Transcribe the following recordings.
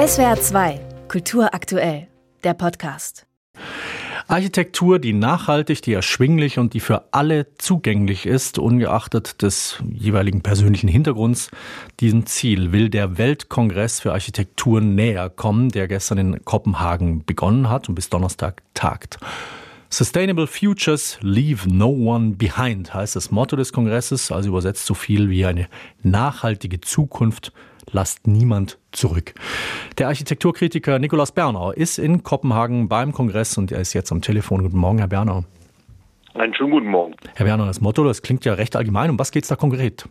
SWR 2, Kultur aktuell, der Podcast. Architektur, die nachhaltig, die erschwinglich und die für alle zugänglich ist, ungeachtet des jeweiligen persönlichen Hintergrunds. Diesem Ziel will der Weltkongress für Architektur näher kommen, der gestern in Kopenhagen begonnen hat und bis Donnerstag tagt. Sustainable Futures Leave No One Behind heißt das Motto des Kongresses, also übersetzt so viel wie eine nachhaltige Zukunft lasst niemand zurück. Der Architekturkritiker Nikolaus Bernau ist in Kopenhagen beim Kongress und er ist jetzt am Telefon. Guten Morgen, Herr Bernau. Einen schönen guten Morgen. Herr Bernau, das Motto, das klingt ja recht allgemein. Um was geht es da konkret?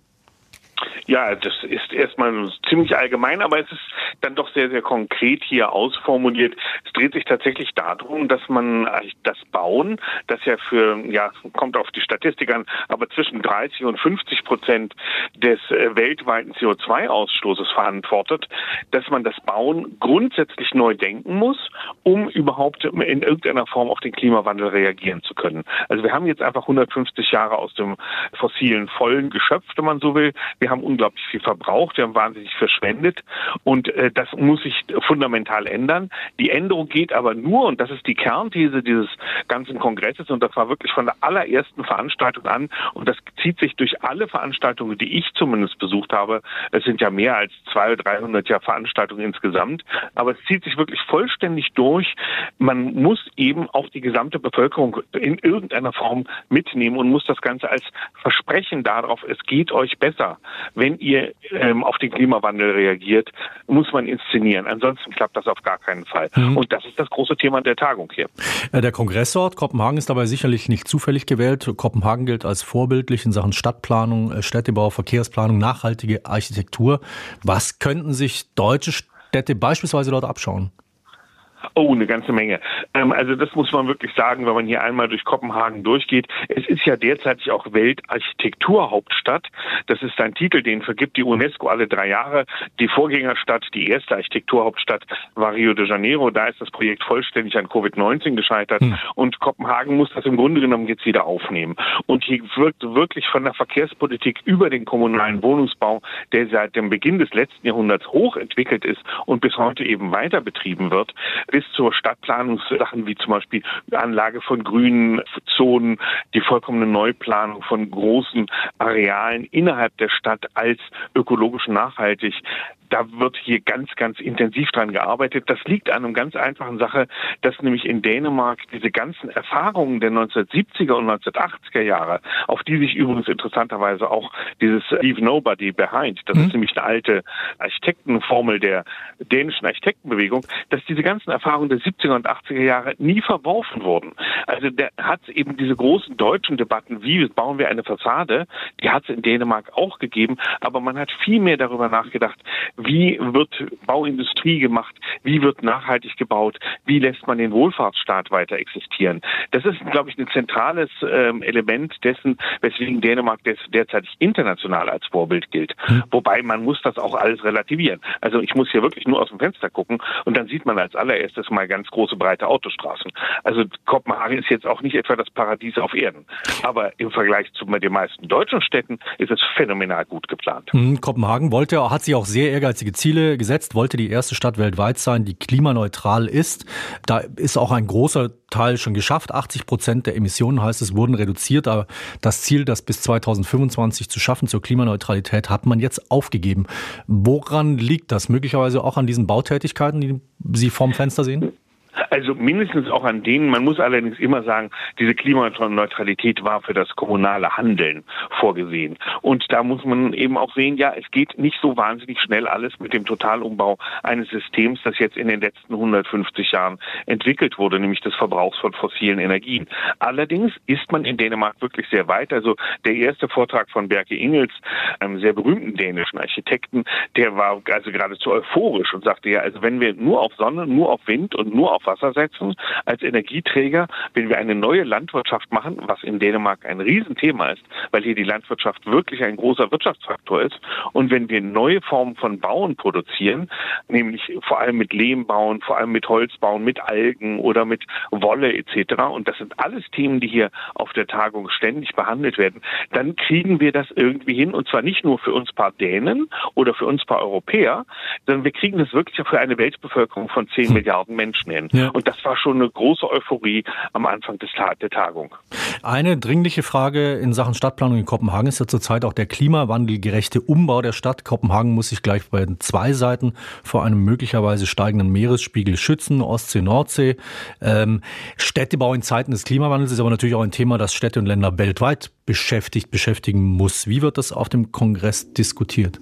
Ja, das ist erstmal ziemlich allgemein, aber es ist dann doch sehr, sehr konkret hier ausformuliert. Es dreht sich tatsächlich darum, dass man das Bauen, das ja für, ja, kommt auf die Statistik an, aber zwischen 30 und 50 Prozent des äh, weltweiten CO2-Ausstoßes verantwortet, dass man das Bauen grundsätzlich neu denken muss, um überhaupt in irgendeiner Form auf den Klimawandel reagieren zu können. Also wir haben jetzt einfach 150 Jahre aus dem fossilen Vollen geschöpft, wenn man so will. Wir haben unglaublich viel verbraucht, wir haben wahnsinnig verschwendet und äh, das muss sich fundamental ändern. Die Änderung geht aber nur, und das ist die Kernthese dieses ganzen Kongresses, und das war wirklich von der allerersten Veranstaltung an, und das zieht sich durch alle Veranstaltungen, die ich zumindest besucht habe. Es sind ja mehr als 200, 300 ja Veranstaltungen insgesamt, aber es zieht sich wirklich vollständig durch. Man muss eben auch die gesamte Bevölkerung in irgendeiner Form mitnehmen und muss das Ganze als Versprechen darauf, es geht euch besser. Wenn ihr ähm, auf den Klimawandel reagiert, muss man inszenieren. Ansonsten klappt das auf gar keinen Fall. Mhm. Und das ist das große Thema der Tagung hier. Äh, der Kongressort Kopenhagen ist dabei sicherlich nicht zufällig gewählt. Kopenhagen gilt als vorbildlich in Sachen Stadtplanung, äh, Städtebau, Verkehrsplanung, nachhaltige Architektur. Was könnten sich deutsche Städte beispielsweise dort abschauen? Oh, eine ganze Menge. Ähm, also das muss man wirklich sagen, wenn man hier einmal durch Kopenhagen durchgeht. Es ist ja derzeitig auch Weltarchitekturhauptstadt. Das ist ein Titel, den vergibt die UNESCO alle drei Jahre. Die Vorgängerstadt, die erste Architekturhauptstadt war Rio de Janeiro. Da ist das Projekt vollständig an Covid-19 gescheitert. Hm. Und Kopenhagen muss das im Grunde genommen jetzt wieder aufnehmen. Und hier wirkt wirklich von der Verkehrspolitik über den kommunalen Wohnungsbau, der seit dem Beginn des letzten Jahrhunderts hochentwickelt ist und bis heute eben weiter betrieben wird, bis zur Stadtplanungssachen wie zum Beispiel Anlage von grünen Zonen, die vollkommene Neuplanung von großen Arealen innerhalb der Stadt als ökologisch nachhaltig da wird hier ganz, ganz intensiv dran gearbeitet. Das liegt an einer ganz einfachen Sache, dass nämlich in Dänemark diese ganzen Erfahrungen der 1970er und 1980er Jahre, auf die sich übrigens interessanterweise auch dieses Leave Nobody Behind, das mhm. ist nämlich eine alte Architektenformel der dänischen Architektenbewegung, dass diese ganzen Erfahrungen der 70er und 80er Jahre nie verworfen wurden. Also der hat eben diese großen deutschen Debatten, wie bauen wir eine Fassade, die hat es in Dänemark auch gegeben, aber man hat viel mehr darüber nachgedacht, wie wird Bauindustrie gemacht, wie wird nachhaltig gebaut, wie lässt man den Wohlfahrtsstaat weiter existieren. Das ist, glaube ich, ein zentrales ähm, Element dessen, weswegen Dänemark des, derzeit international als Vorbild gilt. Mhm. Wobei man muss das auch alles relativieren. Also ich muss hier wirklich nur aus dem Fenster gucken und dann sieht man als allererstes mal ganz große, breite Autostraßen. Also Kopenhagen ist jetzt auch nicht etwa das Paradies auf Erden. Aber im Vergleich zu den meisten deutschen Städten ist es phänomenal gut geplant. Mhm, Kopenhagen wollte, hat sich auch sehr ehrgeizig ehrgeizige Ziele gesetzt, wollte die erste Stadt weltweit sein, die klimaneutral ist. Da ist auch ein großer Teil schon geschafft. 80 Prozent der Emissionen, heißt es, wurden reduziert. Aber das Ziel, das bis 2025 zu schaffen zur Klimaneutralität, hat man jetzt aufgegeben. Woran liegt das? Möglicherweise auch an diesen Bautätigkeiten, die Sie vorm Fenster sehen? Also mindestens auch an denen, man muss allerdings immer sagen, diese Klimaneutralität war für das kommunale Handeln vorgesehen. Und da muss man eben auch sehen, ja, es geht nicht so wahnsinnig schnell alles mit dem Totalumbau eines Systems, das jetzt in den letzten 150 Jahren entwickelt wurde, nämlich des Verbrauchs von fossilen Energien. Allerdings ist man in Dänemark wirklich sehr weit. Also der erste Vortrag von Berke Ingels, einem sehr berühmten dänischen Architekten, der war also geradezu euphorisch und sagte ja, also wenn wir nur auf Sonne, nur auf Wind und nur auf Wasser setzen als Energieträger, wenn wir eine neue Landwirtschaft machen, was in Dänemark ein Riesenthema ist, weil hier die Landwirtschaft wirklich ein großer Wirtschaftsfaktor ist. Und wenn wir neue Formen von Bauen produzieren, nämlich vor allem mit Lehm bauen, vor allem mit Holz bauen, mit Algen oder mit Wolle etc. Und das sind alles Themen, die hier auf der Tagung ständig behandelt werden. Dann kriegen wir das irgendwie hin und zwar nicht nur für uns paar Dänen oder für uns paar Europäer, sondern wir kriegen das wirklich für eine Weltbevölkerung von 10 hm. Milliarden Menschen hin. Ja. Und das war schon eine große Euphorie am Anfang des, der Tagung. Eine dringliche Frage in Sachen Stadtplanung in Kopenhagen ist ja zurzeit auch der klimawandelgerechte Umbau der Stadt. Kopenhagen muss sich gleich bei zwei Seiten vor einem möglicherweise steigenden Meeresspiegel schützen, Ostsee, Nordsee. Ähm, Städtebau in Zeiten des Klimawandels ist aber natürlich auch ein Thema, das Städte und Länder weltweit beschäftigt, beschäftigen muss. Wie wird das auf dem Kongress diskutiert?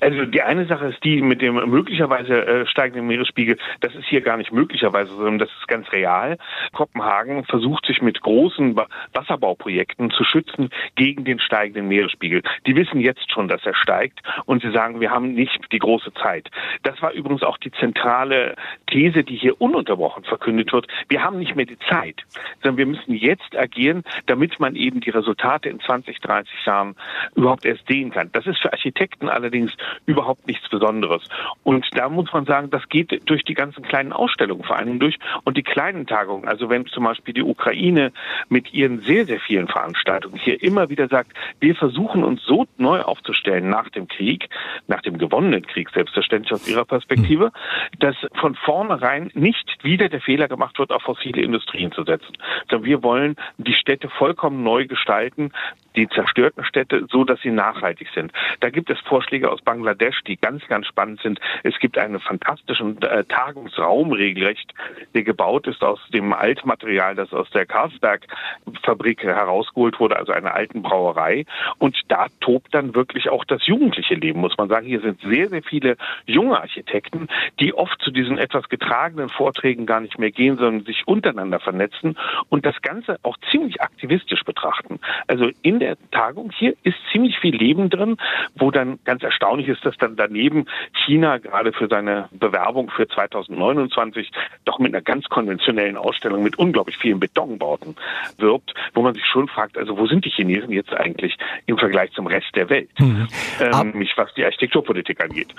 Also die eine Sache ist die mit dem möglicherweise äh, steigenden Meeresspiegel. Das ist hier gar nicht möglicherweise, sondern das ist ganz real. Kopenhagen versucht sich mit großen Wasserbauprojekten zu schützen gegen den steigenden Meeresspiegel. Die wissen jetzt schon, dass er steigt und sie sagen, wir haben nicht die große Zeit. Das war übrigens auch die zentrale These, die hier ununterbrochen verkündet wird. Wir haben nicht mehr die Zeit, sondern wir müssen jetzt agieren, damit man eben die Resultate in 20, 30 Jahren überhaupt erst sehen kann. Das ist für Architekten allerdings überhaupt nichts Besonderes. Und da muss man sagen, das geht durch die ganzen kleinen Ausstellungen vor allem durch und die kleinen Tagungen. Also wenn zum Beispiel die Ukraine mit ihren sehr, sehr vielen Veranstaltungen hier immer wieder sagt, wir versuchen uns so neu aufzustellen nach dem Krieg, nach dem gewonnenen Krieg selbstverständlich aus ihrer Perspektive, dass von vornherein nicht wieder der Fehler gemacht wird, auf fossile Industrien zu setzen. Sondern wir wollen die Städte vollkommen neu gestalten, die zerstörten Städte, so dass sie nachhaltig sind. Da gibt es Vorschläge aus Bangladesch, die ganz, ganz spannend sind. Es gibt einen fantastischen äh, Tagungsraum regelrecht, der gebaut ist aus dem Altmaterial, das aus der Carlsberg-Fabrik herausgeholt wurde, also einer alten Brauerei. Und da tobt dann wirklich auch das jugendliche Leben, muss man sagen. Hier sind sehr, sehr viele junge Architekten, die oft zu diesen etwas getragenen Vorträgen gar nicht mehr gehen, sondern sich untereinander vernetzen und das Ganze auch ziemlich aktivistisch betrachten. Also in der Tagung hier ist ziemlich viel Leben drin, wo dann ganz erstaunlich ist, dass dann daneben China gerade für seine Bewerbung für 2029 doch mit einer ganz konventionellen Ausstellung mit unglaublich vielen Betonbauten wirbt, wo man sich schon fragt, also wo sind die Chinesen jetzt eigentlich im Vergleich zum Rest der Welt, mhm. ähm, was die Architekturpolitik angeht.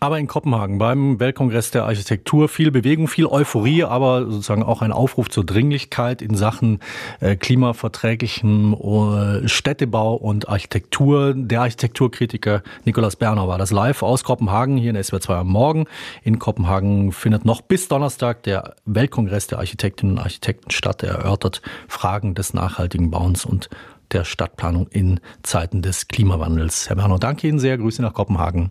Aber in Kopenhagen beim Weltkongress der Architektur viel Bewegung, viel Euphorie, aber sozusagen auch ein Aufruf zur Dringlichkeit in Sachen äh, klimaverträglichen äh, Städtebau und Architektur. Der Architekturkritiker Nikolaus Berner war das live aus Kopenhagen hier in SWR 2 am Morgen. In Kopenhagen findet noch bis Donnerstag der Weltkongress der Architektinnen und Architekten statt. Er erörtert Fragen des nachhaltigen Bauens und der Stadtplanung in Zeiten des Klimawandels. Herr Berner, danke Ihnen sehr. Grüße nach Kopenhagen.